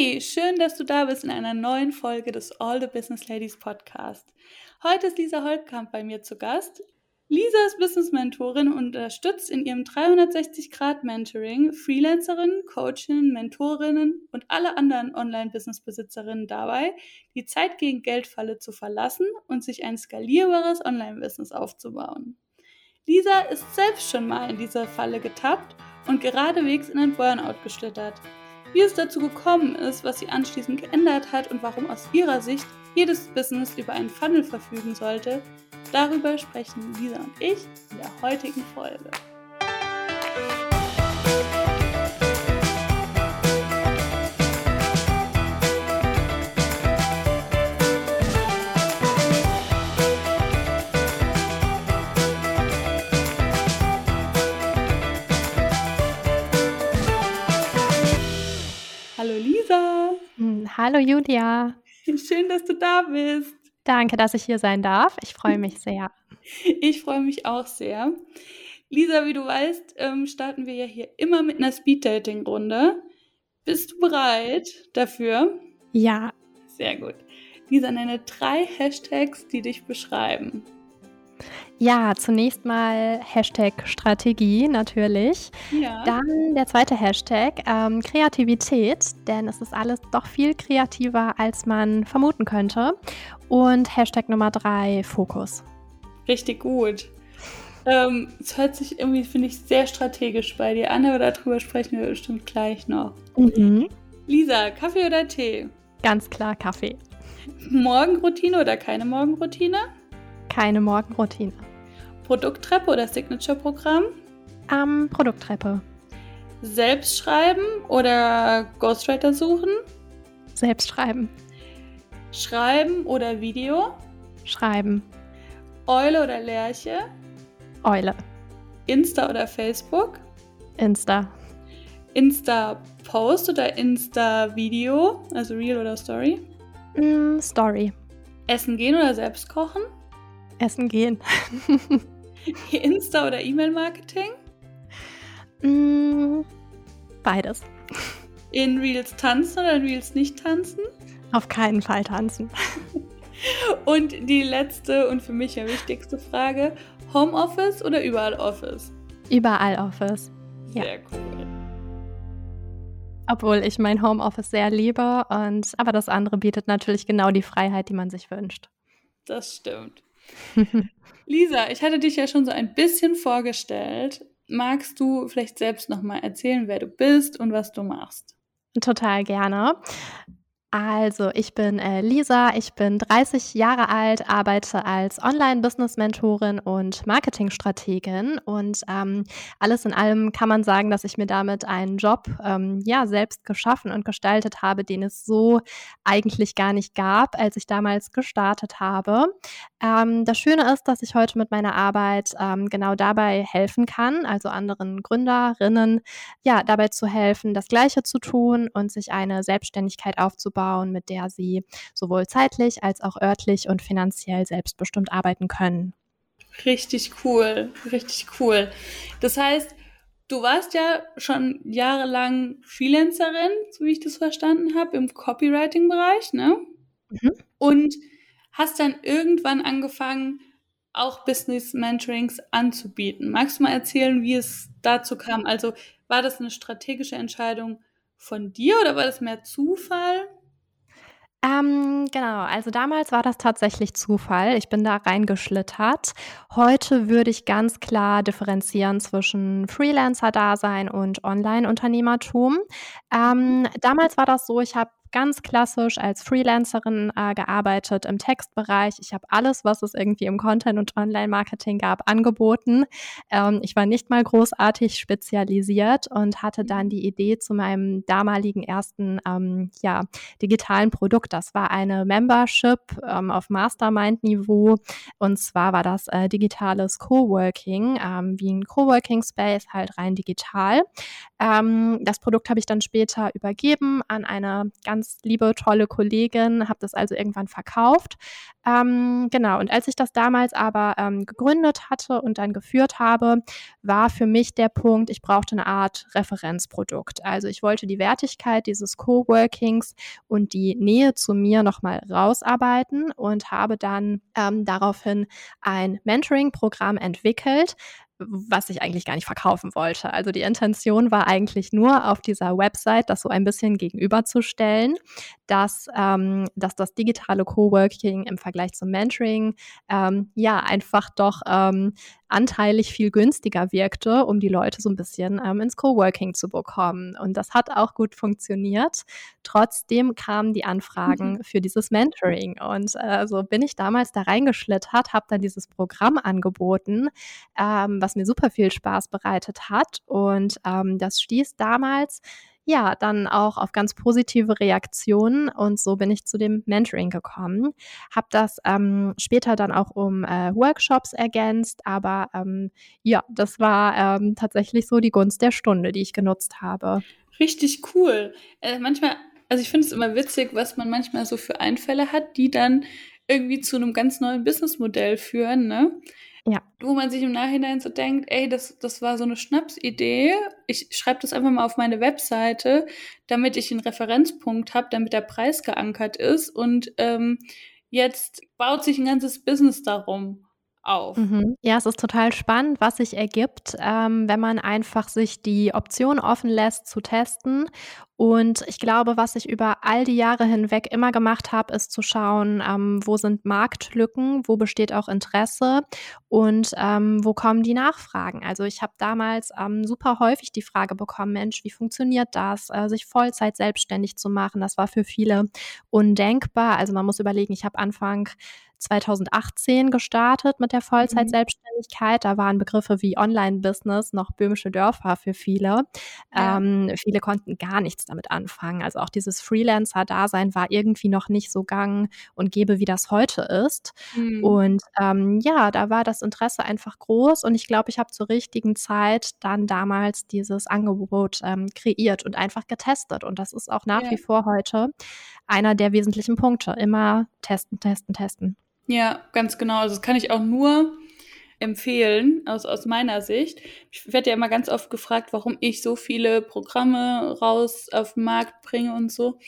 Hey, schön, dass du da bist in einer neuen Folge des All the Business Ladies Podcast. Heute ist Lisa Holtkamp bei mir zu Gast. Lisa ist Business Mentorin und unterstützt in ihrem 360-Grad-Mentoring Freelancerinnen, Coachinnen, Mentorinnen und alle anderen Online-Business-Besitzerinnen dabei, die Zeit gegen Geldfalle zu verlassen und sich ein skalierbares Online-Business aufzubauen. Lisa ist selbst schon mal in diese Falle getappt und geradewegs in ein Burnout geschlittert. Wie es dazu gekommen ist, was sie anschließend geändert hat und warum aus ihrer Sicht jedes Business über einen Funnel verfügen sollte, darüber sprechen Lisa und ich in der heutigen Folge. Hallo Julia. Schön, dass du da bist. Danke, dass ich hier sein darf. Ich freue mich sehr. Ich freue mich auch sehr. Lisa, wie du weißt, ähm, starten wir ja hier immer mit einer Speed-Dating-Runde. Bist du bereit dafür? Ja. Sehr gut. Lisa, nenne drei Hashtags, die dich beschreiben. Ja, zunächst mal Hashtag Strategie natürlich. Ja. Dann der zweite Hashtag ähm, Kreativität, denn es ist alles doch viel kreativer, als man vermuten könnte. Und Hashtag Nummer drei Fokus. Richtig gut. Ähm, es hört sich irgendwie, finde ich, sehr strategisch bei dir an, aber darüber sprechen wir bestimmt gleich noch. Mhm. Lisa, Kaffee oder Tee? Ganz klar Kaffee. Morgenroutine oder keine Morgenroutine? Keine Morgenroutine. Produkttreppe oder Signature-Programm? Ähm, Produkttreppe. Selbst schreiben oder Ghostwriter suchen? Selbst schreiben. Schreiben oder Video? Schreiben. Eule oder Lerche? Eule. Insta oder Facebook? Insta. Insta-Post oder Insta-Video? Also Real oder Story? Mm, Story. Essen gehen oder selbst kochen? Essen gehen. Insta oder E-Mail-Marketing? Mm, beides. In Reels tanzen oder in Reels nicht tanzen? Auf keinen Fall tanzen. Und die letzte und für mich ja wichtigste Frage: Homeoffice oder überall Office? Überall Office. Ja. Sehr cool. Obwohl ich mein Homeoffice sehr liebe und aber das andere bietet natürlich genau die Freiheit, die man sich wünscht. Das stimmt. Lisa, ich hatte dich ja schon so ein bisschen vorgestellt. Magst du vielleicht selbst noch mal erzählen, wer du bist und was du machst? Total gerne. Also, ich bin äh, Lisa, ich bin 30 Jahre alt, arbeite als Online-Business-Mentorin und Marketingstrategin. Und ähm, alles in allem kann man sagen, dass ich mir damit einen Job ähm, ja selbst geschaffen und gestaltet habe, den es so eigentlich gar nicht gab, als ich damals gestartet habe. Ähm, das Schöne ist, dass ich heute mit meiner Arbeit ähm, genau dabei helfen kann, also anderen Gründerinnen, ja, dabei zu helfen, das Gleiche zu tun und sich eine Selbstständigkeit aufzubauen, mit der sie sowohl zeitlich als auch örtlich und finanziell selbstbestimmt arbeiten können. Richtig cool, richtig cool. Das heißt, du warst ja schon jahrelang Freelancerin, so wie ich das verstanden habe, im Copywriting-Bereich, ne? Mhm. Und hast dann irgendwann angefangen, auch Business Mentorings anzubieten. Magst du mal erzählen, wie es dazu kam? Also war das eine strategische Entscheidung von dir oder war das mehr Zufall? Ähm, genau, also damals war das tatsächlich Zufall. Ich bin da reingeschlittert. Heute würde ich ganz klar differenzieren zwischen Freelancer-Dasein und Online-Unternehmertum. Ähm, damals war das so, ich habe ganz klassisch als Freelancerin äh, gearbeitet im Textbereich. Ich habe alles, was es irgendwie im Content- und Online-Marketing gab, angeboten. Ähm, ich war nicht mal großartig spezialisiert und hatte dann die Idee zu meinem damaligen ersten ähm, ja, digitalen Produkt. Das war eine Membership ähm, auf Mastermind-Niveau. Und zwar war das äh, digitales Coworking, ähm, wie ein Coworking Space, halt rein digital. Ähm, das Produkt habe ich dann später übergeben an eine ganz ganz liebe, tolle Kollegin, habe das also irgendwann verkauft. Ähm, genau, und als ich das damals aber ähm, gegründet hatte und dann geführt habe, war für mich der Punkt, ich brauchte eine Art Referenzprodukt. Also ich wollte die Wertigkeit dieses Coworkings und die Nähe zu mir nochmal rausarbeiten und habe dann ähm, daraufhin ein Mentoring-Programm entwickelt, was ich eigentlich gar nicht verkaufen wollte. Also die Intention war eigentlich nur auf dieser Website, das so ein bisschen gegenüberzustellen, dass, ähm, dass das digitale Coworking im Vergleich zum Mentoring ähm, ja einfach doch ähm, anteilig viel günstiger wirkte, um die Leute so ein bisschen ähm, ins Coworking zu bekommen. Und das hat auch gut funktioniert. Trotzdem kamen die Anfragen mhm. für dieses Mentoring. Und äh, so bin ich damals da reingeschlittert, habe dann dieses Programm angeboten, ähm, was mir super viel Spaß bereitet hat. Und ähm, das stieß damals ja, dann auch auf ganz positive Reaktionen und so bin ich zu dem Mentoring gekommen. Habe das ähm, später dann auch um äh, Workshops ergänzt, aber ähm, ja, das war ähm, tatsächlich so die Gunst der Stunde, die ich genutzt habe. Richtig cool. Äh, manchmal, also ich finde es immer witzig, was man manchmal so für Einfälle hat, die dann irgendwie zu einem ganz neuen Businessmodell führen, ne? Ja. Wo man sich im Nachhinein so denkt, ey, das, das war so eine Schnapsidee. Ich schreibe das einfach mal auf meine Webseite, damit ich einen Referenzpunkt habe, damit der Preis geankert ist. Und ähm, jetzt baut sich ein ganzes Business darum auf. Mhm. Ja, es ist total spannend, was sich ergibt, ähm, wenn man einfach sich die Option offen lässt zu testen. Und ich glaube, was ich über all die Jahre hinweg immer gemacht habe, ist zu schauen, ähm, wo sind Marktlücken, wo besteht auch Interesse und ähm, wo kommen die Nachfragen. Also ich habe damals ähm, super häufig die Frage bekommen, Mensch, wie funktioniert das, äh, sich Vollzeit selbstständig zu machen? Das war für viele undenkbar. Also man muss überlegen, ich habe Anfang 2018 gestartet mit der Vollzeit-Selbstständigkeit. Da waren Begriffe wie Online-Business noch böhmische Dörfer für viele. Ja. Ähm, viele konnten gar nichts damit anfangen. Also auch dieses Freelancer-Dasein war irgendwie noch nicht so gang und gäbe, wie das heute ist. Mhm. Und ähm, ja, da war das Interesse einfach groß und ich glaube, ich habe zur richtigen Zeit dann damals dieses Angebot ähm, kreiert und einfach getestet. Und das ist auch nach ja. wie vor heute einer der wesentlichen Punkte. Immer testen, testen, testen. Ja, ganz genau. Also das kann ich auch nur empfehlen, aus, aus meiner Sicht. Ich werde ja immer ganz oft gefragt, warum ich so viele Programme raus auf den Markt bringe und so.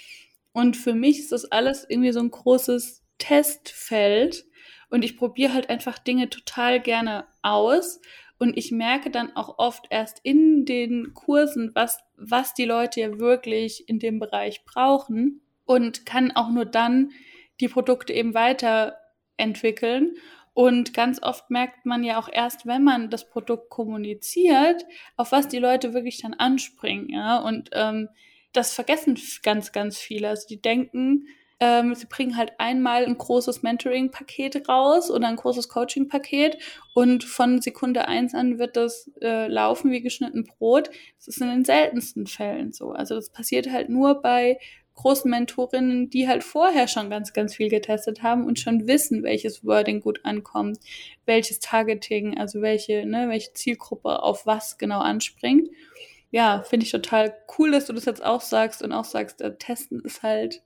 Und für mich ist das alles irgendwie so ein großes Testfeld. Und ich probiere halt einfach Dinge total gerne aus. Und ich merke dann auch oft erst in den Kursen, was, was die Leute ja wirklich in dem Bereich brauchen. Und kann auch nur dann die Produkte eben weiter entwickeln. Und ganz oft merkt man ja auch erst, wenn man das Produkt kommuniziert, auf was die Leute wirklich dann anspringen. Ja? Und ähm, das vergessen ganz, ganz viele. Also die denken, ähm, sie bringen halt einmal ein großes Mentoring-Paket raus oder ein großes Coaching-Paket und von Sekunde eins an wird das äh, laufen wie geschnitten Brot. Das ist in den seltensten Fällen so. Also das passiert halt nur bei großen Mentorinnen, die halt vorher schon ganz, ganz viel getestet haben und schon wissen, welches Wording gut ankommt, welches Targeting, also welche, ne, welche Zielgruppe auf was genau anspringt. Ja, finde ich total cool, dass du das jetzt auch sagst und auch sagst, äh, testen ist halt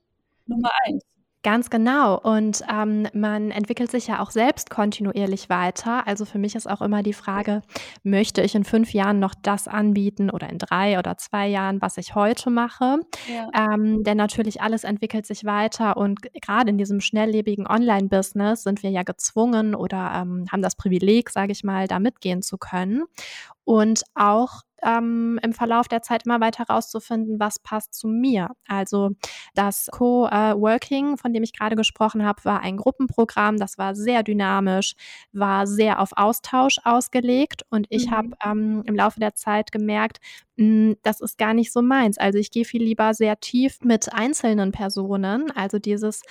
Nummer eins. Ganz genau. Und ähm, man entwickelt sich ja auch selbst kontinuierlich weiter. Also für mich ist auch immer die Frage, möchte ich in fünf Jahren noch das anbieten oder in drei oder zwei Jahren, was ich heute mache? Ja. Ähm, denn natürlich alles entwickelt sich weiter und gerade in diesem schnelllebigen Online-Business sind wir ja gezwungen oder ähm, haben das Privileg, sage ich mal, da mitgehen zu können. Und auch ähm, im Verlauf der Zeit immer weiter herauszufinden, was passt zu mir. Also das Co-Working, von dem ich gerade gesprochen habe, war ein Gruppenprogramm, das war sehr dynamisch, war sehr auf Austausch ausgelegt und ich mhm. habe ähm, im Laufe der Zeit gemerkt, das ist gar nicht so meins. Also ich gehe viel lieber sehr tief mit einzelnen Personen, also dieses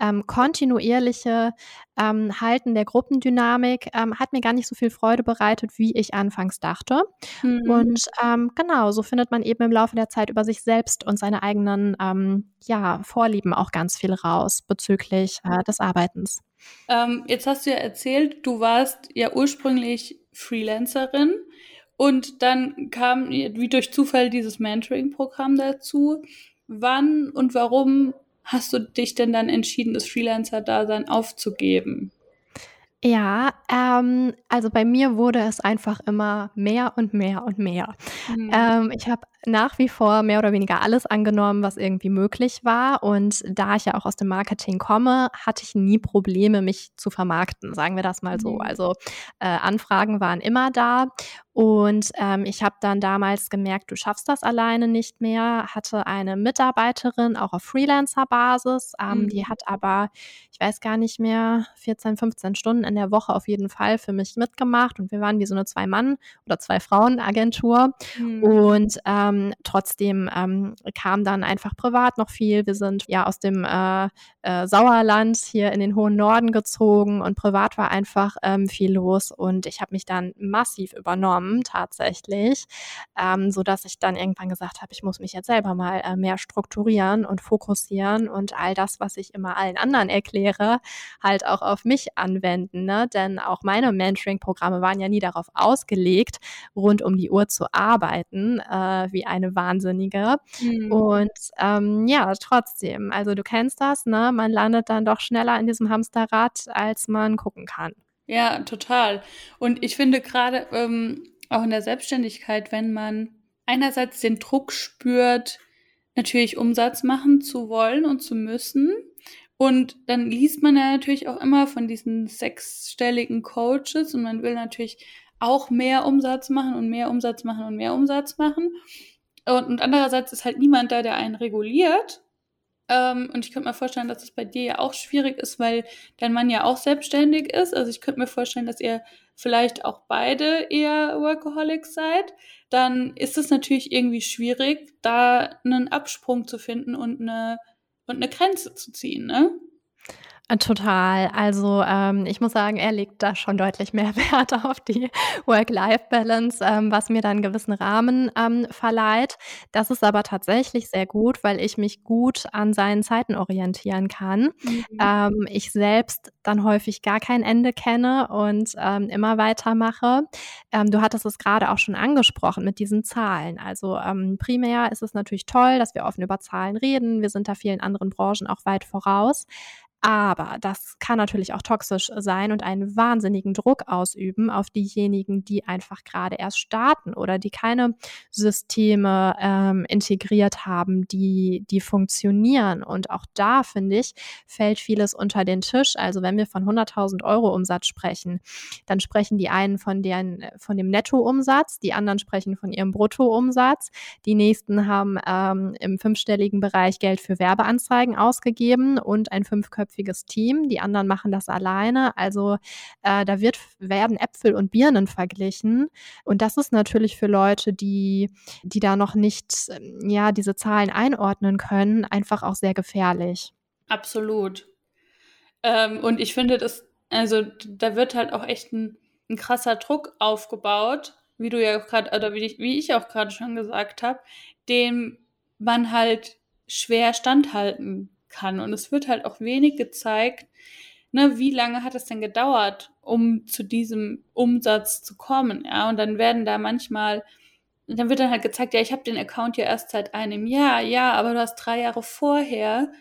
ähm, kontinuierliche ähm, Halten der Gruppendynamik ähm, hat mir gar nicht so viel Freude bereitet, wie ich anfangs dachte. Mhm. Und ähm, genau, so findet man eben im Laufe der Zeit über sich selbst und seine eigenen ähm, ja, Vorlieben auch ganz viel raus bezüglich äh, des Arbeitens. Ähm, jetzt hast du ja erzählt, du warst ja ursprünglich Freelancerin. Und dann kam wie durch Zufall dieses Mentoring-Programm dazu. wann und warum hast du dich denn dann entschieden, das Freelancer-Dasein aufzugeben? Ja, ähm, also bei mir wurde es einfach immer mehr und mehr und mehr. Mhm. Ähm, ich habe nach wie vor mehr oder weniger alles angenommen, was irgendwie möglich war. Und da ich ja auch aus dem Marketing komme, hatte ich nie Probleme, mich zu vermarkten, sagen wir das mal so. Mhm. Also äh, Anfragen waren immer da. Und ähm, ich habe dann damals gemerkt, du schaffst das alleine nicht mehr. Hatte eine Mitarbeiterin, auch auf Freelancer-Basis. Ähm, Mhm. Die hat aber, ich weiß gar nicht mehr, 14, 15 Stunden in der Woche auf jeden Fall für mich mitgemacht. Und wir waren wie so eine Zwei-Mann- oder Zwei-Frauen-Agentur. Mhm. Und ähm, trotzdem ähm, kam dann einfach privat noch viel. Wir sind ja aus dem äh, äh, Sauerland hier in den hohen Norden gezogen und privat war einfach ähm, viel los. Und ich habe mich dann massiv übernommen tatsächlich, ähm, so dass ich dann irgendwann gesagt habe, ich muss mich jetzt selber mal äh, mehr strukturieren und fokussieren und all das, was ich immer allen anderen erkläre, halt auch auf mich anwenden. Ne? Denn auch meine Mentoring-Programme waren ja nie darauf ausgelegt, rund um die Uhr zu arbeiten, äh, wie eine Wahnsinnige. Mhm. Und ähm, ja, trotzdem, also du kennst das, ne? Man landet dann doch schneller in diesem Hamsterrad, als man gucken kann. Ja, total. Und ich finde gerade ähm, auch in der Selbstständigkeit, wenn man einerseits den Druck spürt, natürlich Umsatz machen zu wollen und zu müssen. Und dann liest man ja natürlich auch immer von diesen sechsstelligen Coaches und man will natürlich auch mehr Umsatz machen und mehr Umsatz machen und mehr Umsatz machen. Und, andererseits ist halt niemand da, der einen reguliert. Ähm, und ich könnte mir vorstellen, dass es bei dir ja auch schwierig ist, weil dein Mann ja auch selbstständig ist. Also ich könnte mir vorstellen, dass ihr vielleicht auch beide eher Workaholics seid. Dann ist es natürlich irgendwie schwierig, da einen Absprung zu finden und eine, und eine Grenze zu ziehen, ne? Äh, total. Also ähm, ich muss sagen, er legt da schon deutlich mehr Wert auf die Work-Life-Balance, ähm, was mir dann einen gewissen Rahmen ähm, verleiht. Das ist aber tatsächlich sehr gut, weil ich mich gut an seinen Zeiten orientieren kann. Mhm. Ähm, ich selbst dann häufig gar kein Ende kenne und ähm, immer weitermache. Ähm, du hattest es gerade auch schon angesprochen mit diesen Zahlen. Also primär ist es natürlich toll, dass wir offen über Zahlen reden. Wir sind da vielen anderen Branchen auch weit voraus. Aber das kann natürlich auch toxisch sein und einen wahnsinnigen Druck ausüben auf diejenigen, die einfach gerade erst starten oder die keine Systeme ähm, integriert haben, die, die funktionieren. Und auch da, finde ich, fällt vieles unter den Tisch. Also wenn wir von 100.000 Euro Umsatz sprechen, dann sprechen die einen von, deren, von dem Nettoumsatz, die anderen sprechen von ihrem Bruttoumsatz. Die nächsten haben ähm, im fünfstelligen Bereich Geld für Werbeanzeigen ausgegeben und ein fünfköpfiges Team. Die anderen machen das alleine. Also äh, da wird, werden Äpfel und Birnen verglichen. Und das ist natürlich für Leute, die, die da noch nicht ja, diese Zahlen einordnen können, einfach auch sehr gefährlich. Absolut. Ähm, und ich finde, das, also da wird halt auch echt ein, ein krasser Druck aufgebaut, wie du ja gerade, oder wie ich, wie ich auch gerade schon gesagt habe, dem man halt schwer standhalten kann. Und es wird halt auch wenig gezeigt, ne, wie lange hat es denn gedauert, um zu diesem Umsatz zu kommen. Ja, und dann werden da manchmal, dann wird dann halt gezeigt, ja, ich habe den Account ja erst seit einem Jahr, ja, aber du hast drei Jahre vorher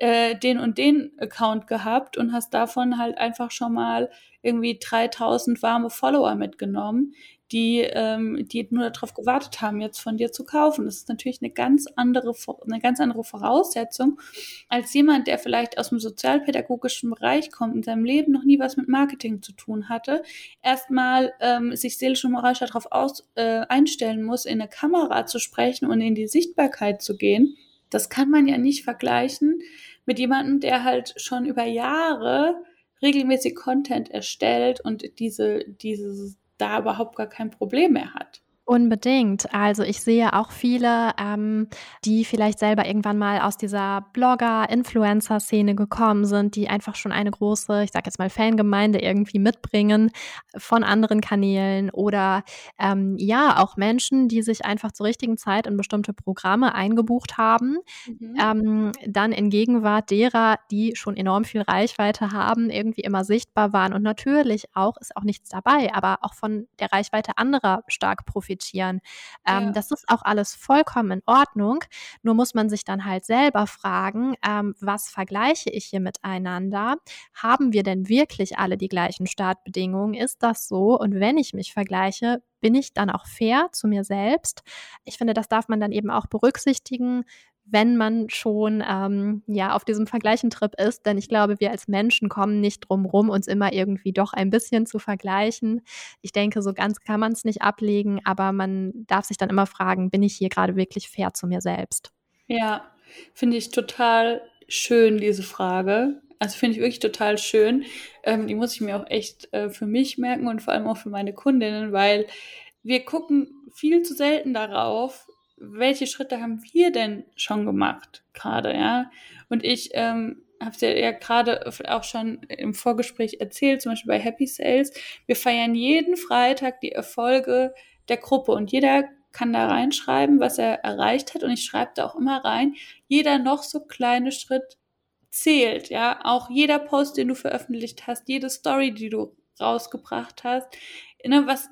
äh, den und den Account gehabt und hast davon halt einfach schon mal irgendwie 3000 warme Follower mitgenommen, die, ähm, die nur darauf gewartet haben, jetzt von dir zu kaufen. Das ist natürlich eine ganz andere, eine ganz andere Voraussetzung als jemand, der vielleicht aus dem sozialpädagogischen Bereich kommt, in seinem Leben noch nie was mit Marketing zu tun hatte, erstmal ähm, sich seelisch und moralisch darauf aus, äh, einstellen muss, in eine Kamera zu sprechen und in die Sichtbarkeit zu gehen. Das kann man ja nicht vergleichen mit jemandem, der halt schon über Jahre regelmäßig Content erstellt und diese, dieses da überhaupt gar kein Problem mehr hat. Unbedingt. Also ich sehe auch viele, ähm, die vielleicht selber irgendwann mal aus dieser Blogger-Influencer-Szene gekommen sind, die einfach schon eine große, ich sage jetzt mal Fangemeinde irgendwie mitbringen von anderen Kanälen oder ähm, ja auch Menschen, die sich einfach zur richtigen Zeit in bestimmte Programme eingebucht haben, mhm. ähm, dann in Gegenwart derer, die schon enorm viel Reichweite haben, irgendwie immer sichtbar waren und natürlich auch ist auch nichts dabei, aber auch von der Reichweite anderer stark profitieren profitieren. Ähm, ja. Das ist auch alles vollkommen in Ordnung. Nur muss man sich dann halt selber fragen, ähm, was vergleiche ich hier miteinander? Haben wir denn wirklich alle die gleichen Startbedingungen? Ist das so? Und wenn ich mich vergleiche, bin ich dann auch fair zu mir selbst? Ich finde, das darf man dann eben auch berücksichtigen, wenn man schon ähm, ja auf diesem Vergleichentrip ist, denn ich glaube, wir als Menschen kommen nicht drum rum, uns immer irgendwie doch ein bisschen zu vergleichen. Ich denke, so ganz kann man es nicht ablegen, aber man darf sich dann immer fragen, bin ich hier gerade wirklich fair zu mir selbst? Ja, finde ich total schön, diese Frage. Also finde ich wirklich total schön. Ähm, die muss ich mir auch echt äh, für mich merken und vor allem auch für meine Kundinnen, weil wir gucken viel zu selten darauf, welche Schritte haben wir denn schon gemacht gerade, ja? Und ich ähm, habe es ja, ja gerade auch schon im Vorgespräch erzählt, zum Beispiel bei Happy Sales. Wir feiern jeden Freitag die Erfolge der Gruppe und jeder kann da reinschreiben, was er erreicht hat. Und ich schreibe da auch immer rein, jeder noch so kleine Schritt zählt, ja. Auch jeder Post, den du veröffentlicht hast, jede Story, die du rausgebracht hast, ne, was,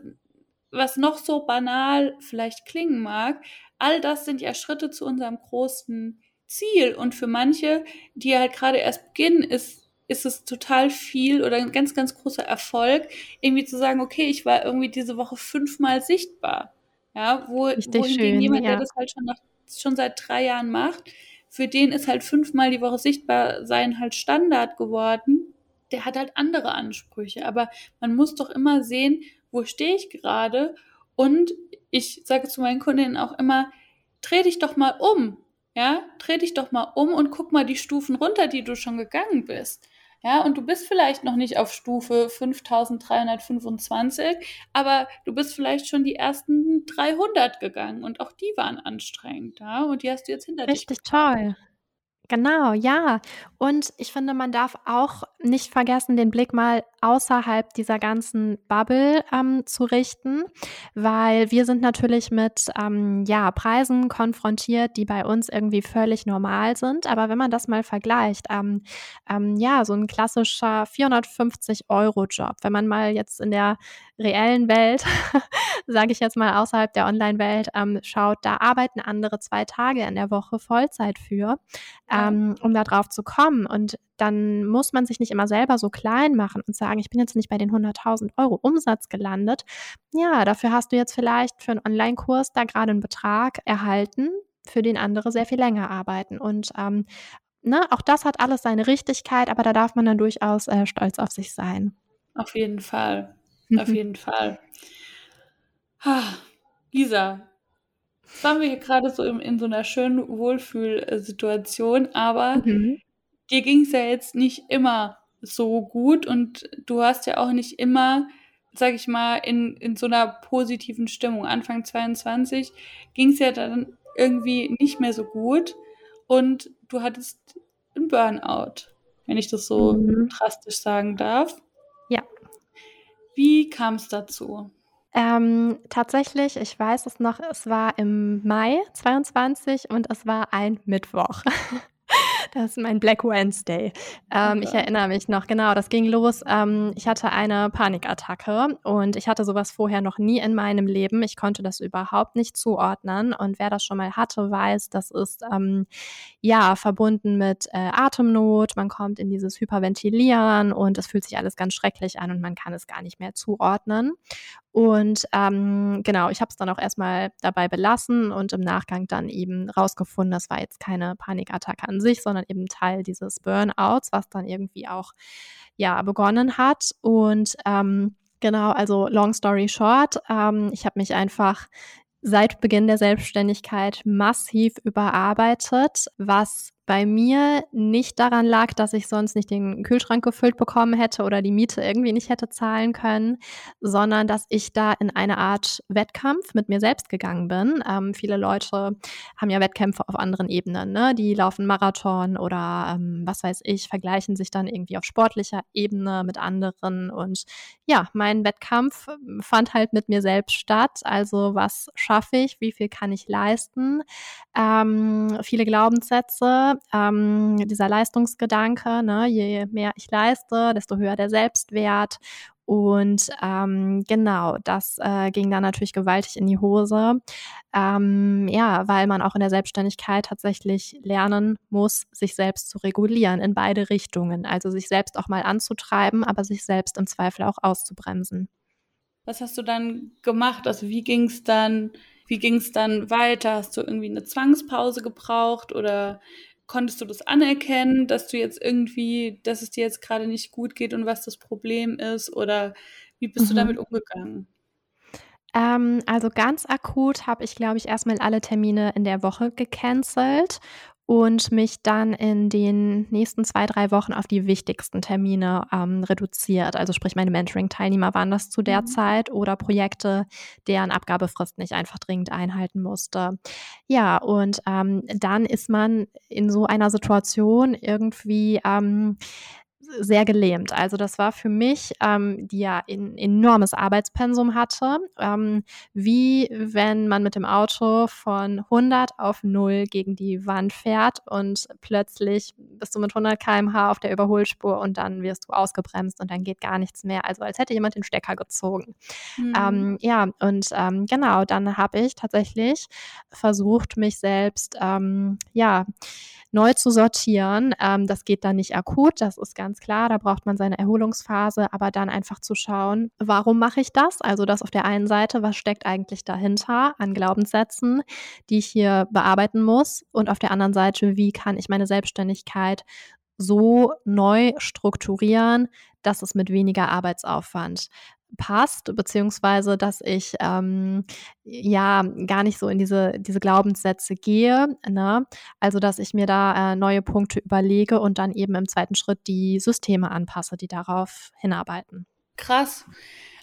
was noch so banal vielleicht klingen mag, all das sind ja Schritte zu unserem großen Ziel. Und für manche, die halt gerade erst beginnen, ist, ist es total viel oder ein ganz, ganz großer Erfolg, irgendwie zu sagen, okay, ich war irgendwie diese Woche fünfmal sichtbar. Ja, wo, wohingegen jemand, ja. der das halt schon, nach, schon seit drei Jahren macht, für den ist halt fünfmal die Woche sichtbar sein halt Standard geworden. Der hat halt andere Ansprüche. Aber man muss doch immer sehen, wo stehe ich gerade und ich sage zu meinen Kundinnen auch immer, dreh dich doch mal um. Ja, dreh dich doch mal um und guck mal die Stufen runter, die du schon gegangen bist. Ja, und du bist vielleicht noch nicht auf Stufe 5325, aber du bist vielleicht schon die ersten 300 gegangen und auch die waren anstrengend, ja, und die hast du jetzt hinter Richtig dich. Richtig toll. Genau, ja. Und ich finde, man darf auch nicht vergessen, den Blick mal außerhalb dieser ganzen Bubble ähm, zu richten, weil wir sind natürlich mit ähm, ja, Preisen konfrontiert, die bei uns irgendwie völlig normal sind. Aber wenn man das mal vergleicht, ähm, ähm ja, so ein klassischer 450-Euro-Job, wenn man mal jetzt in der reellen Welt, sage ich jetzt mal außerhalb der Online-Welt, ähm, schaut, da arbeiten andere zwei Tage in der Woche Vollzeit für, ähm, um da drauf zu kommen. Und dann muss man sich nicht immer selber so klein machen und sagen, ich bin jetzt nicht bei den 100.000 Euro Umsatz gelandet. Ja, dafür hast du jetzt vielleicht für einen Online-Kurs da gerade einen Betrag erhalten, für den andere sehr viel länger arbeiten. Und ähm, ne, auch das hat alles seine Richtigkeit, aber da darf man dann durchaus äh, stolz auf sich sein. Auf jeden Fall. Auf jeden Fall. Ha, Lisa, jetzt waren wir hier gerade so in, in so einer schönen Wohlfühlsituation, aber mhm. Dir ging es ja jetzt nicht immer so gut und du hast ja auch nicht immer, sag ich mal, in, in so einer positiven Stimmung. Anfang 22 ging es ja dann irgendwie nicht mehr so gut und du hattest einen Burnout, wenn ich das so mhm. drastisch sagen darf. Ja. Wie kam es dazu? Ähm, tatsächlich, ich weiß es noch, es war im Mai 22 und es war ein Mittwoch. Das ist mein Black Wednesday. Ähm, ich erinnere mich noch, genau, das ging los. Ähm, ich hatte eine Panikattacke und ich hatte sowas vorher noch nie in meinem Leben. Ich konnte das überhaupt nicht zuordnen. Und wer das schon mal hatte, weiß, das ist ähm, ja verbunden mit äh, Atemnot. Man kommt in dieses Hyperventilieren und es fühlt sich alles ganz schrecklich an und man kann es gar nicht mehr zuordnen. Und ähm, genau, ich habe es dann auch erstmal dabei belassen und im Nachgang dann eben rausgefunden, das war jetzt keine Panikattacke an sich, sondern eben Teil dieses Burnouts, was dann irgendwie auch ja begonnen hat. Und ähm, genau, also long story short, ähm, ich habe mich einfach seit Beginn der Selbstständigkeit massiv überarbeitet, was bei mir nicht daran lag, dass ich sonst nicht den Kühlschrank gefüllt bekommen hätte oder die Miete irgendwie nicht hätte zahlen können, sondern dass ich da in eine Art Wettkampf mit mir selbst gegangen bin. Ähm, viele Leute haben ja Wettkämpfe auf anderen Ebenen, ne? die laufen Marathon oder ähm, was weiß ich, vergleichen sich dann irgendwie auf sportlicher Ebene mit anderen. Und ja, mein Wettkampf fand halt mit mir selbst statt. Also was schaffe ich, wie viel kann ich leisten? Ähm, viele Glaubenssätze ähm, dieser Leistungsgedanke, ne, je mehr ich leiste, desto höher der Selbstwert. Und ähm, genau, das äh, ging dann natürlich gewaltig in die Hose. Ähm, ja, weil man auch in der Selbstständigkeit tatsächlich lernen muss, sich selbst zu regulieren in beide Richtungen. Also sich selbst auch mal anzutreiben, aber sich selbst im Zweifel auch auszubremsen. Was hast du dann gemacht? Also wie ging es dann, wie ging es dann weiter? Hast du irgendwie eine Zwangspause gebraucht oder konntest du das anerkennen, dass du jetzt irgendwie, dass es dir jetzt gerade nicht gut geht und was das Problem ist? Oder wie bist mhm. du damit umgegangen? Ähm, also ganz akut habe ich, glaube ich, erstmal alle Termine in der Woche gecancelt und mich dann in den nächsten zwei, drei Wochen auf die wichtigsten Termine ähm, reduziert. Also sprich, meine Mentoring-Teilnehmer waren das zu der mhm. Zeit oder Projekte, deren Abgabefrist nicht einfach dringend einhalten musste. Ja, und ähm, dann ist man in so einer Situation irgendwie ähm, sehr gelähmt. Also das war für mich, ähm, die ja ein enormes Arbeitspensum hatte, ähm, wie wenn man mit dem Auto von 100 auf 0 gegen die Wand fährt und plötzlich bist du mit 100 km/h auf der Überholspur und dann wirst du ausgebremst und dann geht gar nichts mehr. Also als hätte jemand den Stecker gezogen. Mhm. Ähm, ja, und ähm, genau, dann habe ich tatsächlich versucht, mich selbst, ähm, ja, neu zu sortieren. Ähm, das geht dann nicht akut, das ist ganz klar. Da braucht man seine Erholungsphase, aber dann einfach zu schauen, warum mache ich das? Also das auf der einen Seite, was steckt eigentlich dahinter an Glaubenssätzen, die ich hier bearbeiten muss? Und auf der anderen Seite, wie kann ich meine Selbstständigkeit so neu strukturieren, dass es mit weniger Arbeitsaufwand passt, beziehungsweise dass ich ähm, ja gar nicht so in diese, diese Glaubenssätze gehe. Ne? Also dass ich mir da äh, neue Punkte überlege und dann eben im zweiten Schritt die Systeme anpasse, die darauf hinarbeiten. Krass.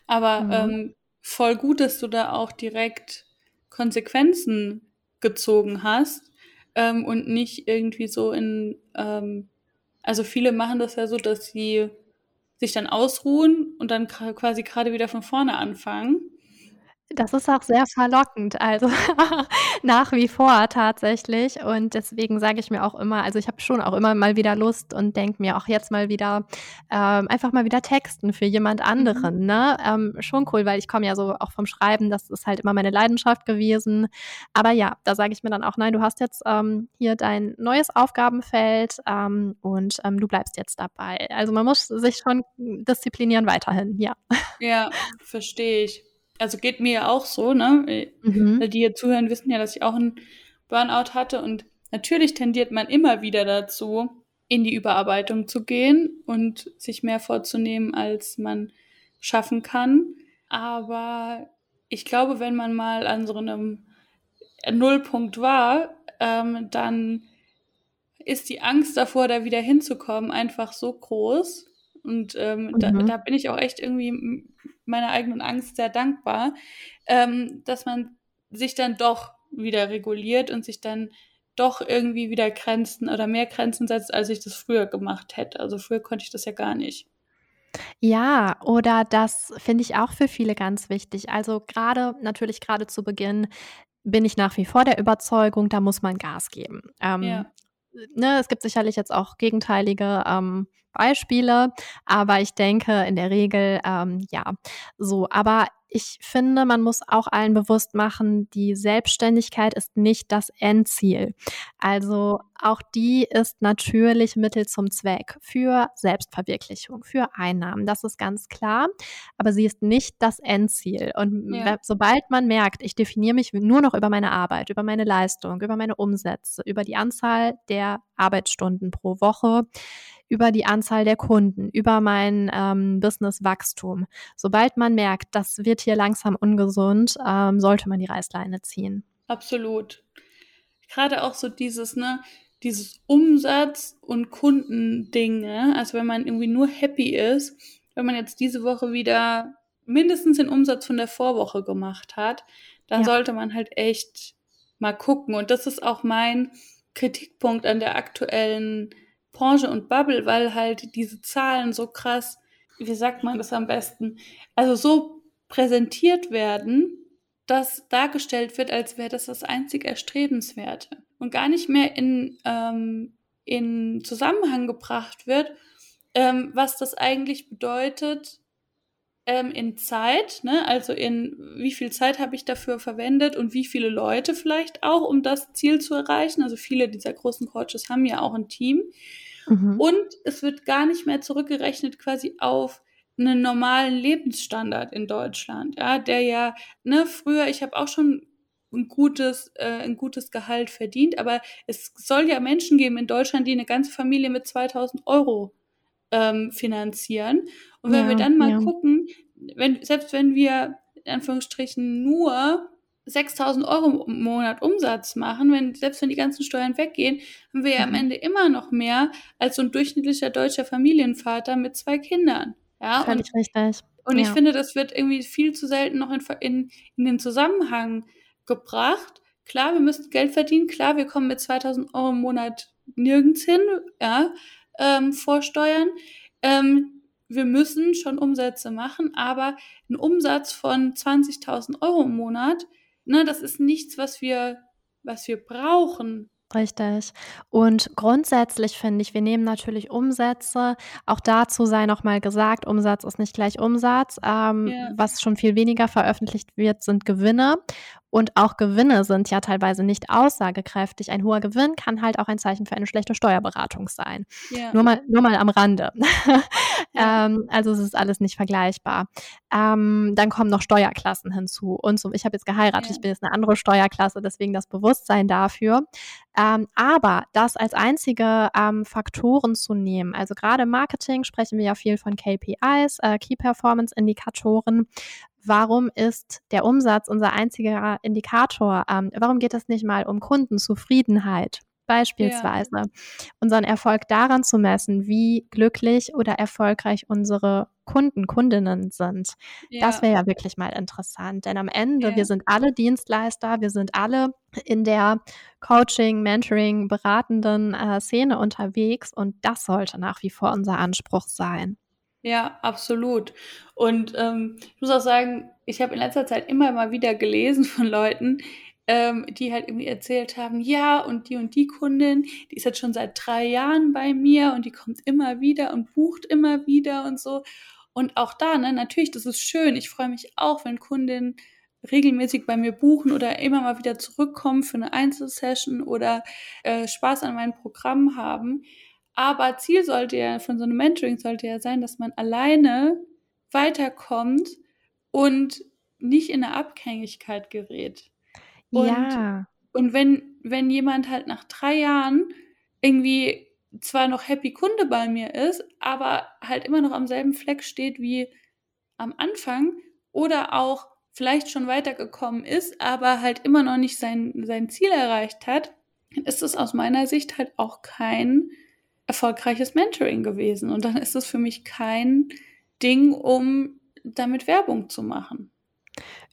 Aber mhm. ähm, voll gut, dass du da auch direkt Konsequenzen gezogen hast ähm, und nicht irgendwie so in, ähm, also viele machen das ja so, dass sie sich dann ausruhen und dann quasi gerade wieder von vorne anfangen. Das ist auch sehr verlockend, also nach wie vor tatsächlich. Und deswegen sage ich mir auch immer, also ich habe schon auch immer mal wieder Lust und denke mir auch jetzt mal wieder, ähm, einfach mal wieder texten für jemand mhm. anderen. Mhm. Ne? Ähm, schon cool, weil ich komme ja so auch vom Schreiben, das ist halt immer meine Leidenschaft gewesen. Aber ja, da sage ich mir dann auch, nein, du hast jetzt ähm, hier dein neues Aufgabenfeld ähm, und ähm, du bleibst jetzt dabei. Also man muss sich schon disziplinieren weiterhin, ja. Ja, verstehe ich also geht mir ja auch so, ne? Äh, mhm. Die hier zuhören, wissen ja, dass ich auch einen Burnout hatte und natürlich tendiert man immer wieder dazu, in die Überarbeitung zu gehen und sich mehr vorzunehmen, als man schaffen kann. Aber ich glaube, wenn man mal an so einem Nullpunkt war, ähm, dann ist die Angst davor, da wieder hinzukommen, einfach so groß. Und ähm, mhm. da, da, bin ich auch echt irgendwie meiner eigenen Angst sehr dankbar, ähm, dass man sich dann doch wieder reguliert und sich dann doch irgendwie wieder Grenzen oder mehr Grenzen setzt, als ich das früher gemacht hätte. Also früher konnte ich das ja gar nicht. Ja, oder das finde ich auch für viele ganz wichtig. Also gerade, natürlich gerade zu Beginn bin ich nach wie vor der Überzeugung, da muss man Gas geben. Ähm, ja. Ne, es gibt sicherlich jetzt auch gegenteilige ähm, Beispiele, aber ich denke in der Regel ähm, ja so. Aber ich finde, man muss auch allen bewusst machen, die Selbstständigkeit ist nicht das Endziel. Also auch die ist natürlich Mittel zum Zweck für Selbstverwirklichung, für Einnahmen. Das ist ganz klar. Aber sie ist nicht das Endziel. Und ja. sobald man merkt, ich definiere mich nur noch über meine Arbeit, über meine Leistung, über meine Umsätze, über die Anzahl der Arbeitsstunden pro Woche, über die Anzahl der Kunden, über mein ähm, Business-Wachstum. Sobald man merkt, das wird hier langsam ungesund, ähm, sollte man die Reißleine ziehen. Absolut. Gerade auch so dieses, ne, dieses Umsatz- und Kundending, ne? also wenn man irgendwie nur happy ist, wenn man jetzt diese Woche wieder mindestens den Umsatz von der Vorwoche gemacht hat, dann ja. sollte man halt echt mal gucken. Und das ist auch mein Kritikpunkt an der aktuellen Branche und Bubble, weil halt diese Zahlen so krass, wie sagt man das am besten, also so präsentiert werden, dass dargestellt wird, als wäre das das einzig Erstrebenswerte und gar nicht mehr in, ähm, in Zusammenhang gebracht wird, ähm, was das eigentlich bedeutet, ähm, in Zeit, ne? also in wie viel Zeit habe ich dafür verwendet und wie viele Leute vielleicht auch, um das Ziel zu erreichen. Also viele dieser großen Coaches haben ja auch ein Team. Mhm. Und es wird gar nicht mehr zurückgerechnet quasi auf einen normalen Lebensstandard in Deutschland, ja, der ja, ne, früher, ich habe auch schon ein gutes, äh, ein gutes Gehalt verdient, aber es soll ja Menschen geben in Deutschland, die eine ganze Familie mit 2000 Euro ähm, finanzieren. Und wenn ja, wir dann mal ja. gucken, wenn, selbst wenn wir in Anführungsstrichen nur 6000 Euro im Monat Umsatz machen, wenn, selbst wenn die ganzen Steuern weggehen, haben wir ja am mhm. Ende immer noch mehr als so ein durchschnittlicher deutscher Familienvater mit zwei Kindern. Ja, Völlig und, richtig. Und ja. ich finde, das wird irgendwie viel zu selten noch in, in, in den Zusammenhang gebracht. Klar, wir müssen Geld verdienen. Klar, wir kommen mit 2000 Euro im Monat nirgends hin, ja, ähm, vorsteuern. Ähm, wir müssen schon Umsätze machen, aber ein Umsatz von 20.000 Euro im Monat, ne, das ist nichts, was wir, was wir brauchen. Richtig. Und grundsätzlich finde ich, wir nehmen natürlich Umsätze. Auch dazu sei nochmal gesagt, Umsatz ist nicht gleich Umsatz. Ähm, ja. Was schon viel weniger veröffentlicht wird, sind Gewinne. Und auch Gewinne sind ja teilweise nicht aussagekräftig. Ein hoher Gewinn kann halt auch ein Zeichen für eine schlechte Steuerberatung sein. Ja. Nur, mal, nur mal am Rande. Ja. ähm, also es ist alles nicht vergleichbar. Ähm, dann kommen noch Steuerklassen hinzu und so. Ich habe jetzt geheiratet, ja. ich bin jetzt eine andere Steuerklasse, deswegen das Bewusstsein dafür. Ähm, aber das als einzige ähm, Faktoren zu nehmen, also gerade im Marketing sprechen wir ja viel von KPIs, äh, Key Performance Indikatoren, warum ist der Umsatz unser einziger Indikator? Ähm, warum geht es nicht mal um Kundenzufriedenheit? Beispielsweise ja. unseren Erfolg daran zu messen, wie glücklich oder erfolgreich unsere Kunden, Kundinnen sind. Ja. Das wäre ja wirklich mal interessant, denn am Ende, ja. wir sind alle Dienstleister, wir sind alle in der Coaching, Mentoring, beratenden äh, Szene unterwegs und das sollte nach wie vor unser Anspruch sein. Ja, absolut. Und ähm, ich muss auch sagen, ich habe in letzter Zeit immer mal wieder gelesen von Leuten, ähm, die halt irgendwie erzählt haben, ja, und die und die Kundin, die ist jetzt schon seit drei Jahren bei mir und die kommt immer wieder und bucht immer wieder und so. Und auch da, ne, natürlich, das ist schön. Ich freue mich auch, wenn Kundinnen regelmäßig bei mir buchen oder immer mal wieder zurückkommen für eine Einzelsession oder äh, Spaß an meinem Programm haben. Aber Ziel sollte ja von so einem Mentoring sollte ja sein, dass man alleine weiterkommt und nicht in eine Abhängigkeit gerät. Und, ja. Und wenn, wenn jemand halt nach drei Jahren irgendwie zwar noch happy Kunde bei mir ist, aber halt immer noch am selben Fleck steht wie am Anfang oder auch vielleicht schon weitergekommen ist, aber halt immer noch nicht sein, sein Ziel erreicht hat, dann ist es aus meiner Sicht halt auch kein erfolgreiches Mentoring gewesen. Und dann ist es für mich kein Ding, um damit Werbung zu machen.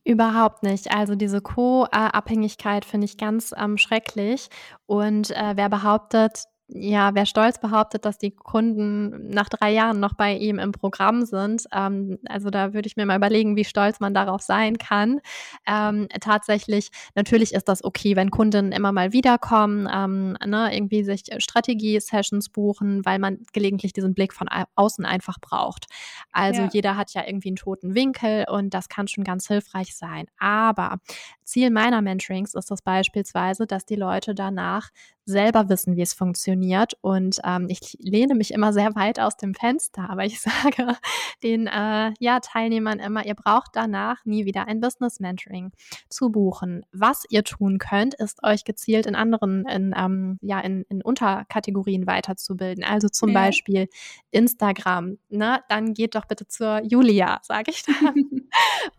Überhaupt nicht. Also diese Co-Abhängigkeit finde ich ganz ähm, schrecklich. Und äh, wer behauptet, ja, wer stolz behauptet, dass die Kunden nach drei Jahren noch bei ihm im Programm sind, ähm, also da würde ich mir mal überlegen, wie stolz man darauf sein kann. Ähm, tatsächlich, natürlich ist das okay, wenn Kunden immer mal wiederkommen, ähm, ne, irgendwie sich Strategie-Sessions buchen, weil man gelegentlich diesen Blick von außen einfach braucht. Also ja. jeder hat ja irgendwie einen toten Winkel und das kann schon ganz hilfreich sein. Aber Ziel meiner Mentorings ist das beispielsweise, dass die Leute danach selber wissen, wie es funktioniert. Und ähm, ich lehne mich immer sehr weit aus dem Fenster, aber ich sage den äh, ja, Teilnehmern immer, ihr braucht danach nie wieder ein Business Mentoring zu buchen. Was ihr tun könnt, ist euch gezielt in anderen, in, ähm, ja, in, in Unterkategorien weiterzubilden. Also zum ja. Beispiel Instagram. Ne? Dann geht doch bitte zur Julia, sage ich dann.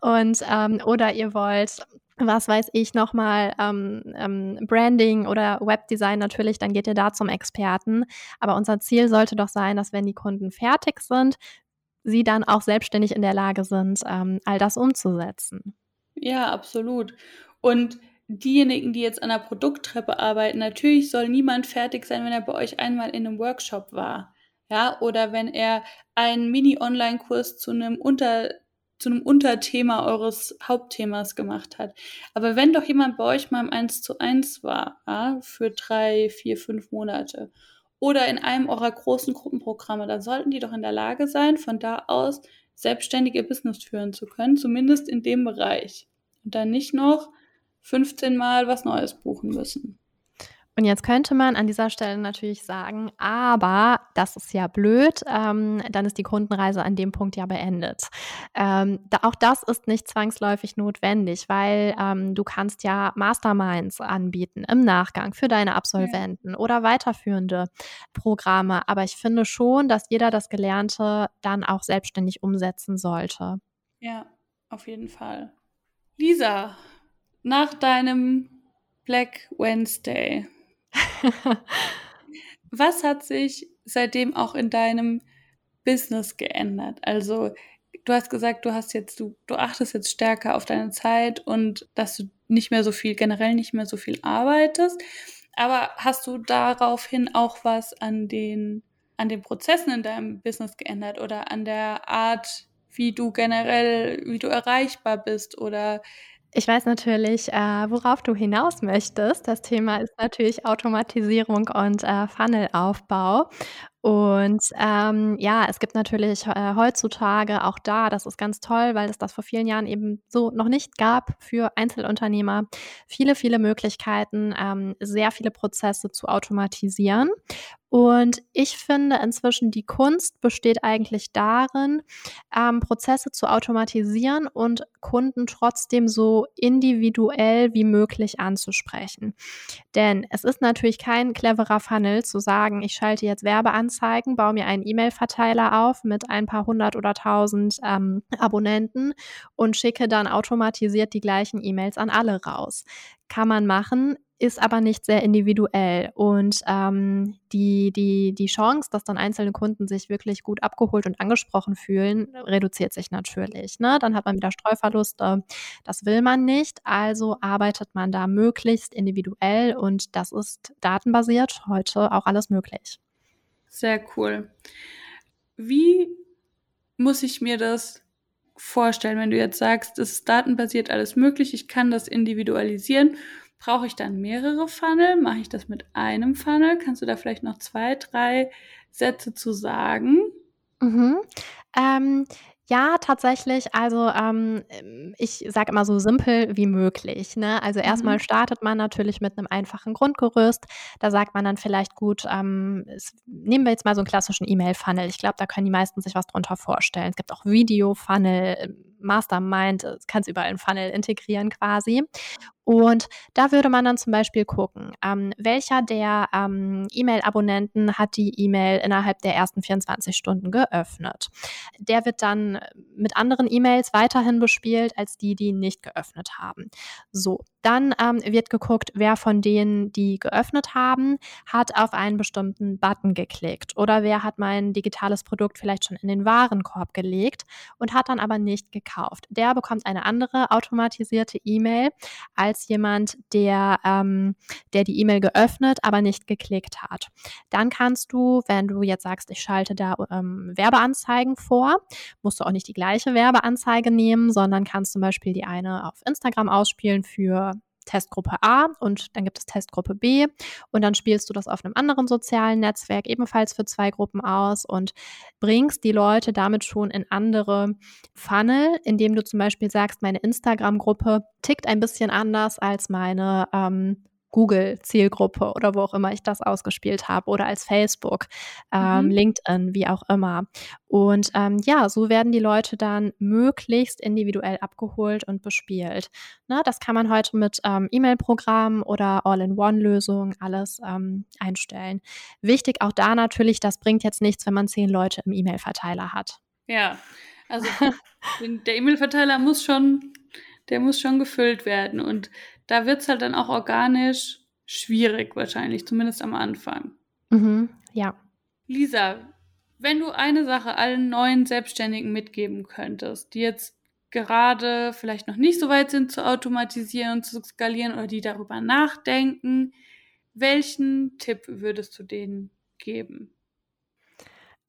Und ähm, oder ihr wollt was weiß ich nochmal, ähm, ähm, Branding oder Webdesign natürlich, dann geht ihr da zum Experten. Aber unser Ziel sollte doch sein, dass wenn die Kunden fertig sind, sie dann auch selbstständig in der Lage sind, ähm, all das umzusetzen. Ja, absolut. Und diejenigen, die jetzt an der Produkttreppe arbeiten, natürlich soll niemand fertig sein, wenn er bei euch einmal in einem Workshop war. Ja, oder wenn er einen Mini-Online-Kurs zu einem unter zu einem Unterthema eures Hauptthemas gemacht hat. Aber wenn doch jemand bei euch mal im 1 zu 1 war, ja, für drei, vier, fünf Monate oder in einem eurer großen Gruppenprogramme, dann sollten die doch in der Lage sein, von da aus selbstständige Business führen zu können, zumindest in dem Bereich. Und dann nicht noch 15 Mal was Neues buchen müssen. Und jetzt könnte man an dieser Stelle natürlich sagen, aber das ist ja blöd, ähm, dann ist die Kundenreise an dem Punkt ja beendet. Ähm, da, auch das ist nicht zwangsläufig notwendig, weil ähm, du kannst ja Masterminds anbieten im Nachgang für deine Absolventen ja. oder weiterführende Programme. Aber ich finde schon, dass jeder das Gelernte dann auch selbstständig umsetzen sollte. Ja, auf jeden Fall. Lisa, nach deinem Black Wednesday, Was hat sich seitdem auch in deinem Business geändert? Also, du hast gesagt, du hast jetzt, du, du achtest jetzt stärker auf deine Zeit und dass du nicht mehr so viel, generell nicht mehr so viel arbeitest. Aber hast du daraufhin auch was an den, an den Prozessen in deinem Business geändert oder an der Art, wie du generell, wie du erreichbar bist oder ich weiß natürlich, äh, worauf du hinaus möchtest. Das Thema ist natürlich Automatisierung und äh, Funnelaufbau. Und ähm, ja, es gibt natürlich äh, heutzutage auch da, das ist ganz toll, weil es das vor vielen Jahren eben so noch nicht gab für Einzelunternehmer, viele, viele Möglichkeiten, ähm, sehr viele Prozesse zu automatisieren. Und ich finde inzwischen, die Kunst besteht eigentlich darin, ähm, Prozesse zu automatisieren und Kunden trotzdem so individuell wie möglich anzusprechen. Denn es ist natürlich kein cleverer Funnel zu sagen, ich schalte jetzt Werbeanzeigen, baue mir einen E-Mail-Verteiler auf mit ein paar hundert oder tausend ähm, Abonnenten und schicke dann automatisiert die gleichen E-Mails an alle raus. Kann man machen, ist aber nicht sehr individuell. Und ähm, die, die, die Chance, dass dann einzelne Kunden sich wirklich gut abgeholt und angesprochen fühlen, reduziert sich natürlich. Ne? Dann hat man wieder Streuverluste. Das will man nicht. Also arbeitet man da möglichst individuell und das ist datenbasiert heute auch alles möglich. Sehr cool. Wie muss ich mir das vorstellen, wenn du jetzt sagst, es ist datenbasiert alles möglich, ich kann das individualisieren Brauche ich dann mehrere Funnel? Mache ich das mit einem Funnel? Kannst du da vielleicht noch zwei, drei Sätze zu sagen? Mhm. Ähm, ja, tatsächlich. Also ähm, ich sage immer so simpel wie möglich. Ne? Also erstmal mhm. startet man natürlich mit einem einfachen Grundgerüst. Da sagt man dann vielleicht gut, ähm, es, nehmen wir jetzt mal so einen klassischen E-Mail-Funnel. Ich glaube, da können die meisten sich was drunter vorstellen. Es gibt auch Video-Funnel, Mastermind, kannst überall einen Funnel integrieren quasi. Und da würde man dann zum Beispiel gucken, ähm, welcher der ähm, E-Mail-Abonnenten hat die E-Mail innerhalb der ersten 24 Stunden geöffnet. Der wird dann mit anderen E-Mails weiterhin bespielt als die, die nicht geöffnet haben. So, dann ähm, wird geguckt, wer von denen, die geöffnet haben, hat auf einen bestimmten Button geklickt oder wer hat mein digitales Produkt vielleicht schon in den Warenkorb gelegt und hat dann aber nicht gekauft. Der bekommt eine andere automatisierte E-Mail als jemand, der, ähm, der die E-Mail geöffnet, aber nicht geklickt hat. Dann kannst du, wenn du jetzt sagst, ich schalte da ähm, Werbeanzeigen vor, musst du auch nicht die gleiche Werbeanzeige nehmen, sondern kannst zum Beispiel die eine auf Instagram ausspielen für Testgruppe A und dann gibt es Testgruppe B. Und dann spielst du das auf einem anderen sozialen Netzwerk ebenfalls für zwei Gruppen aus und bringst die Leute damit schon in andere Funnel, indem du zum Beispiel sagst, meine Instagram-Gruppe tickt ein bisschen anders als meine ähm, Google-Zielgruppe oder wo auch immer ich das ausgespielt habe oder als Facebook, ähm, mhm. LinkedIn, wie auch immer. Und ähm, ja, so werden die Leute dann möglichst individuell abgeholt und bespielt. Ne, das kann man heute mit ähm, E-Mail-Programmen oder All-in-One-Lösungen alles ähm, einstellen. Wichtig auch da natürlich, das bringt jetzt nichts, wenn man zehn Leute im E-Mail-Verteiler hat. Ja, also der E-Mail-Verteiler muss schon, der muss schon gefüllt werden und da wird es halt dann auch organisch schwierig wahrscheinlich, zumindest am Anfang. Mhm, ja. Lisa, wenn du eine Sache allen neuen Selbstständigen mitgeben könntest, die jetzt gerade vielleicht noch nicht so weit sind zu automatisieren und zu skalieren oder die darüber nachdenken, welchen Tipp würdest du denen geben?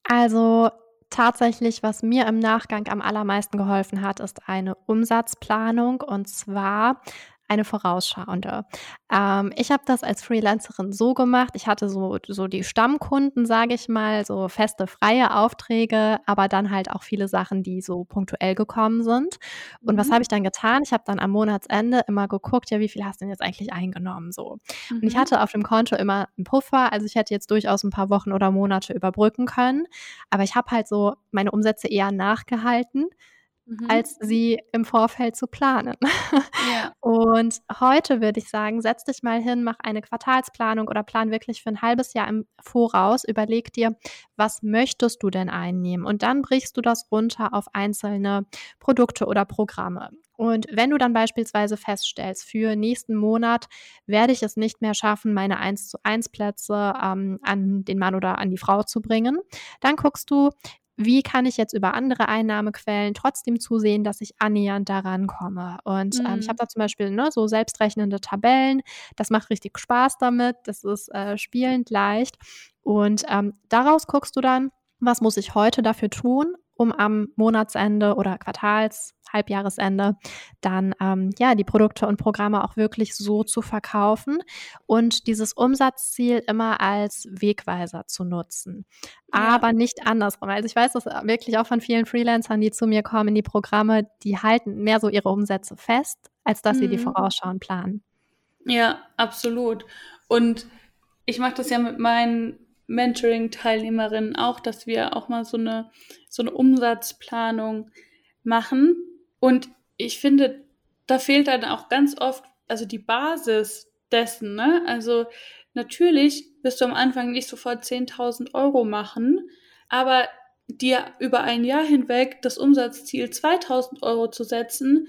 Also tatsächlich, was mir im Nachgang am allermeisten geholfen hat, ist eine Umsatzplanung und zwar eine vorausschauende. Ähm, ich habe das als Freelancerin so gemacht. Ich hatte so, so die Stammkunden, sage ich mal, so feste freie Aufträge, aber dann halt auch viele Sachen, die so punktuell gekommen sind. Und mhm. was habe ich dann getan? Ich habe dann am Monatsende immer geguckt, ja, wie viel hast du denn jetzt eigentlich eingenommen? So. Mhm. Und ich mhm. hatte auf dem Konto immer einen Puffer, also ich hätte jetzt durchaus ein paar Wochen oder Monate überbrücken können. Aber ich habe halt so meine Umsätze eher nachgehalten mhm. als sie im Vorfeld zu planen. Ja. Und heute würde ich sagen, setz dich mal hin, mach eine Quartalsplanung oder plan wirklich für ein halbes Jahr im Voraus. Überleg dir, was möchtest du denn einnehmen? Und dann brichst du das runter auf einzelne Produkte oder Programme. Und wenn du dann beispielsweise feststellst, für nächsten Monat werde ich es nicht mehr schaffen, meine 1 zu 1 Plätze ähm, an den Mann oder an die Frau zu bringen, dann guckst du, wie kann ich jetzt über andere Einnahmequellen trotzdem zusehen, dass ich annähernd daran komme. Und mhm. ähm, ich habe mhm. da zum Beispiel ne, so selbstrechnende Tabellen. Das macht richtig Spaß damit. Das ist äh, spielend leicht. Und ähm, daraus guckst du dann, was muss ich heute dafür tun, um am Monatsende oder Quartals, Halbjahresende dann ähm, ja die Produkte und Programme auch wirklich so zu verkaufen und dieses Umsatzziel immer als Wegweiser zu nutzen, ja. aber nicht andersrum. Also ich weiß das wirklich auch von vielen Freelancern, die zu mir kommen in die Programme, die halten mehr so ihre Umsätze fest, als dass mhm. sie die mhm. vorausschauen planen. Ja, absolut. Und ich mache das ja mit meinen Mentoring-Teilnehmerinnen auch, dass wir auch mal so eine, so eine Umsatzplanung machen. Und ich finde, da fehlt dann auch ganz oft, also die Basis dessen, ne? Also natürlich wirst du am Anfang nicht sofort 10.000 Euro machen, aber dir über ein Jahr hinweg das Umsatzziel 2.000 Euro zu setzen,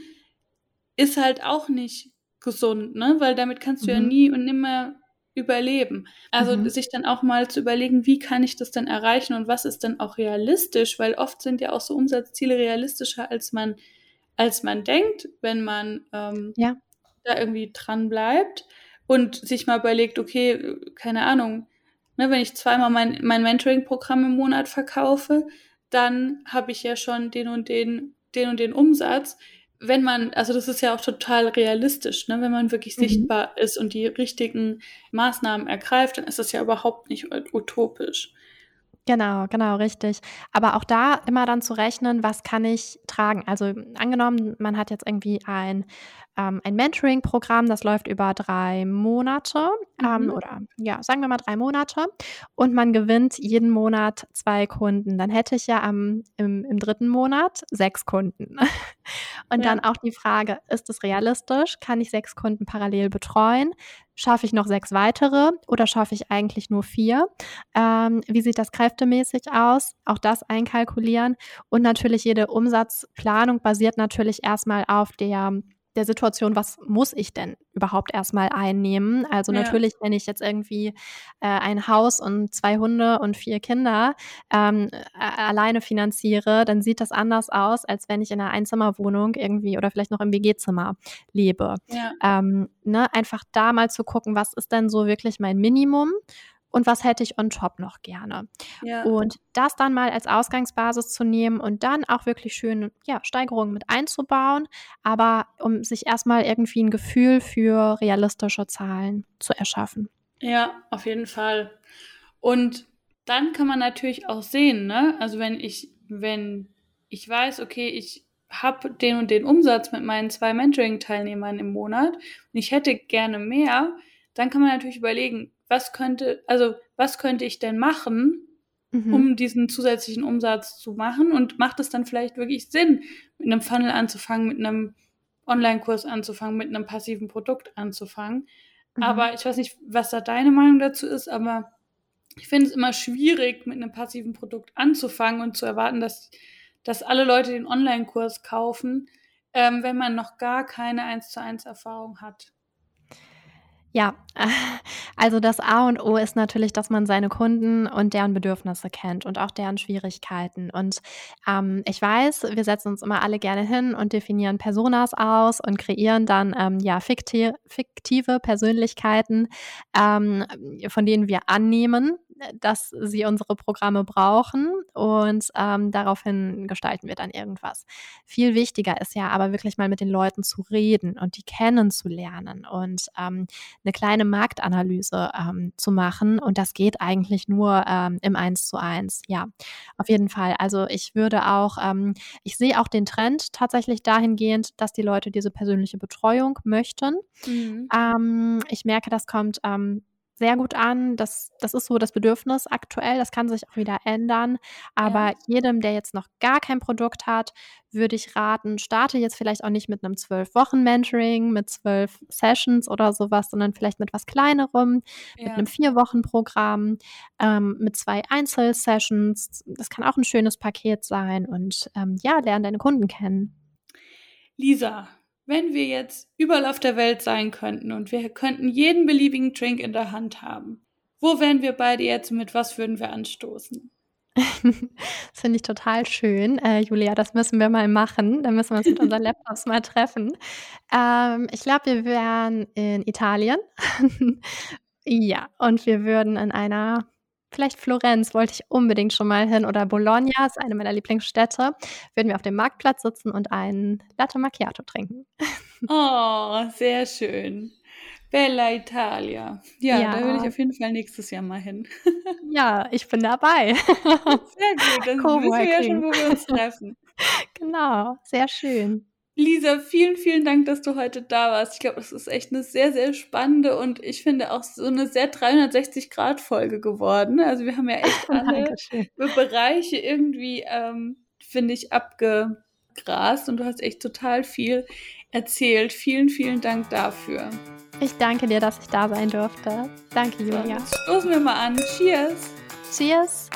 ist halt auch nicht gesund, ne? Weil damit kannst du mhm. ja nie und nimmer überleben. Also mhm. sich dann auch mal zu überlegen, wie kann ich das denn erreichen und was ist denn auch realistisch, weil oft sind ja auch so Umsatzziele realistischer, als man, als man denkt, wenn man ähm, ja. da irgendwie dran bleibt und sich mal überlegt, okay, keine Ahnung, ne, wenn ich zweimal mein, mein Mentoring-Programm im Monat verkaufe, dann habe ich ja schon den und den, den und den Umsatz wenn man, also das ist ja auch total realistisch, ne? wenn man wirklich mhm. sichtbar ist und die richtigen Maßnahmen ergreift, dann ist das ja überhaupt nicht utopisch. Genau, genau, richtig. Aber auch da immer dann zu rechnen, was kann ich tragen? Also angenommen, man hat jetzt irgendwie ein ähm, ein Mentoring-Programm, das läuft über drei Monate ähm, mhm. oder ja, sagen wir mal drei Monate und man gewinnt jeden Monat zwei Kunden. Dann hätte ich ja am, im, im dritten Monat sechs Kunden. und ja. dann auch die Frage, ist es realistisch? Kann ich sechs Kunden parallel betreuen? Schaffe ich noch sechs weitere oder schaffe ich eigentlich nur vier? Ähm, wie sieht das kräftemäßig aus? Auch das einkalkulieren. Und natürlich jede Umsatzplanung basiert natürlich erstmal auf der der Situation, was muss ich denn überhaupt erstmal einnehmen? Also ja. natürlich, wenn ich jetzt irgendwie äh, ein Haus und zwei Hunde und vier Kinder ähm, alleine finanziere, dann sieht das anders aus, als wenn ich in einer Einzimmerwohnung irgendwie oder vielleicht noch im WG-Zimmer lebe. Ja. Ähm, ne? Einfach da mal zu gucken, was ist denn so wirklich mein Minimum? Und was hätte ich on top noch gerne. Ja. Und das dann mal als Ausgangsbasis zu nehmen und dann auch wirklich schön ja, Steigerungen mit einzubauen, aber um sich erstmal irgendwie ein Gefühl für realistische Zahlen zu erschaffen. Ja, auf jeden Fall. Und dann kann man natürlich auch sehen, ne? Also wenn ich, wenn ich weiß, okay, ich habe den und den Umsatz mit meinen zwei Mentoring-Teilnehmern im Monat und ich hätte gerne mehr, dann kann man natürlich überlegen, was könnte, also was könnte ich denn machen, mhm. um diesen zusätzlichen Umsatz zu machen und macht es dann vielleicht wirklich Sinn, mit einem Funnel anzufangen, mit einem Online-Kurs anzufangen, mit einem passiven Produkt anzufangen. Mhm. Aber ich weiß nicht, was da deine Meinung dazu ist, aber ich finde es immer schwierig, mit einem passiven Produkt anzufangen und zu erwarten, dass, dass alle Leute den Online-Kurs kaufen, ähm, wenn man noch gar keine 1 zu 1 Erfahrung hat. Ja, also das A und O ist natürlich, dass man seine Kunden und deren Bedürfnisse kennt und auch deren Schwierigkeiten. Und ähm, ich weiß, wir setzen uns immer alle gerne hin und definieren Personas aus und kreieren dann ähm, ja fikti fiktive Persönlichkeiten, ähm, von denen wir annehmen, dass sie unsere Programme brauchen und ähm, daraufhin gestalten wir dann irgendwas. Viel wichtiger ist ja aber wirklich mal mit den Leuten zu reden und die kennenzulernen und ähm, eine kleine Marktanalyse ähm, zu machen. Und das geht eigentlich nur ähm, im Eins zu eins. Ja, auf jeden Fall. Also ich würde auch, ähm, ich sehe auch den Trend tatsächlich dahingehend, dass die Leute diese persönliche Betreuung möchten. Mhm. Ähm, ich merke, das kommt ähm, sehr gut an. Das, das ist so das Bedürfnis aktuell. Das kann sich auch wieder ändern. Aber ja. jedem, der jetzt noch gar kein Produkt hat, würde ich raten, starte jetzt vielleicht auch nicht mit einem zwölf Wochen Mentoring, mit zwölf Sessions oder sowas, sondern vielleicht mit was kleinerem, ja. mit einem vier Wochen Programm, ähm, mit zwei Einzelsessions. Das kann auch ein schönes Paket sein und ähm, ja, lerne deine Kunden kennen. Lisa, wenn wir jetzt überall auf der Welt sein könnten und wir könnten jeden beliebigen Drink in der Hand haben, wo wären wir beide jetzt und mit was würden wir anstoßen? das finde ich total schön. Äh, Julia, das müssen wir mal machen. Da müssen wir uns mit unseren Laptops mal treffen. Ähm, ich glaube, wir wären in Italien. ja, und wir würden in einer Vielleicht Florenz wollte ich unbedingt schon mal hin oder Bologna ist eine meiner Lieblingsstädte. Würden wir auf dem Marktplatz sitzen und einen Latte Macchiato trinken. Oh, sehr schön. Bella Italia. Ja, ja, da will ich auf jeden Fall nächstes Jahr mal hin. ja, ich bin dabei. Sehr gut, dann wissen wir ja schon, wo wir uns treffen. Genau, sehr schön. Lisa, vielen, vielen Dank, dass du heute da warst. Ich glaube, es ist echt eine sehr, sehr spannende und ich finde auch so eine sehr 360-Grad-Folge geworden. Also wir haben ja echt alle Bereiche irgendwie, ähm, finde ich, abgegrast und du hast echt total viel erzählt. Vielen, vielen Dank dafür. Ich danke dir, dass ich da sein durfte. Danke, Julia. Stoßen wir mal an. Cheers. Cheers.